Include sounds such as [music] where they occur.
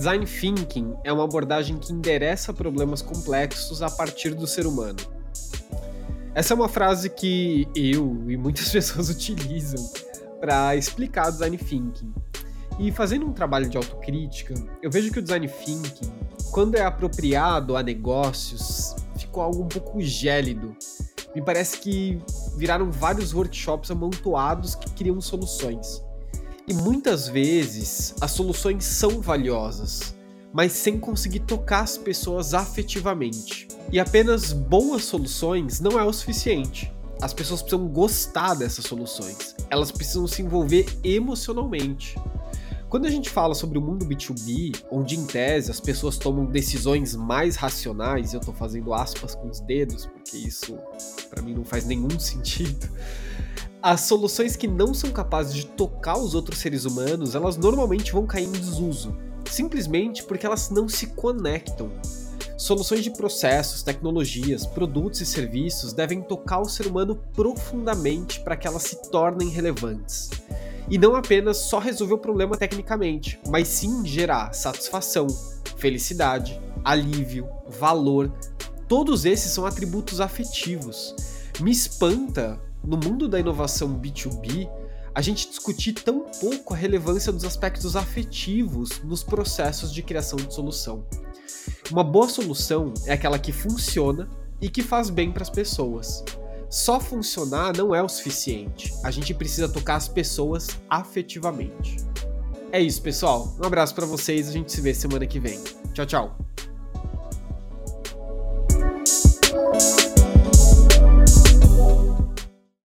Design Thinking é uma abordagem que endereça problemas complexos a partir do ser humano. Essa é uma frase que eu e muitas [laughs] pessoas utilizam para explicar design thinking. E fazendo um trabalho de autocrítica, eu vejo que o design thinking, quando é apropriado a negócios, ficou algo um pouco gélido. Me parece que viraram vários workshops amontoados que criam soluções. E muitas vezes as soluções são valiosas, mas sem conseguir tocar as pessoas afetivamente. E apenas boas soluções não é o suficiente. As pessoas precisam gostar dessas soluções. Elas precisam se envolver emocionalmente. Quando a gente fala sobre o mundo B2B, onde em tese as pessoas tomam decisões mais racionais, eu tô fazendo aspas com os dedos, porque isso para mim não faz nenhum [laughs] sentido. As soluções que não são capazes de tocar os outros seres humanos, elas normalmente vão cair em desuso, simplesmente porque elas não se conectam. Soluções de processos, tecnologias, produtos e serviços devem tocar o ser humano profundamente para que elas se tornem relevantes e não apenas só resolver o problema tecnicamente, mas sim gerar satisfação, felicidade, alívio, valor. Todos esses são atributos afetivos. Me espanta, no mundo da inovação B2B, a gente discutir tão pouco a relevância dos aspectos afetivos nos processos de criação de solução. Uma boa solução é aquela que funciona e que faz bem para as pessoas. Só funcionar não é o suficiente. A gente precisa tocar as pessoas afetivamente. É isso, pessoal. Um abraço para vocês. A gente se vê semana que vem. Tchau, tchau.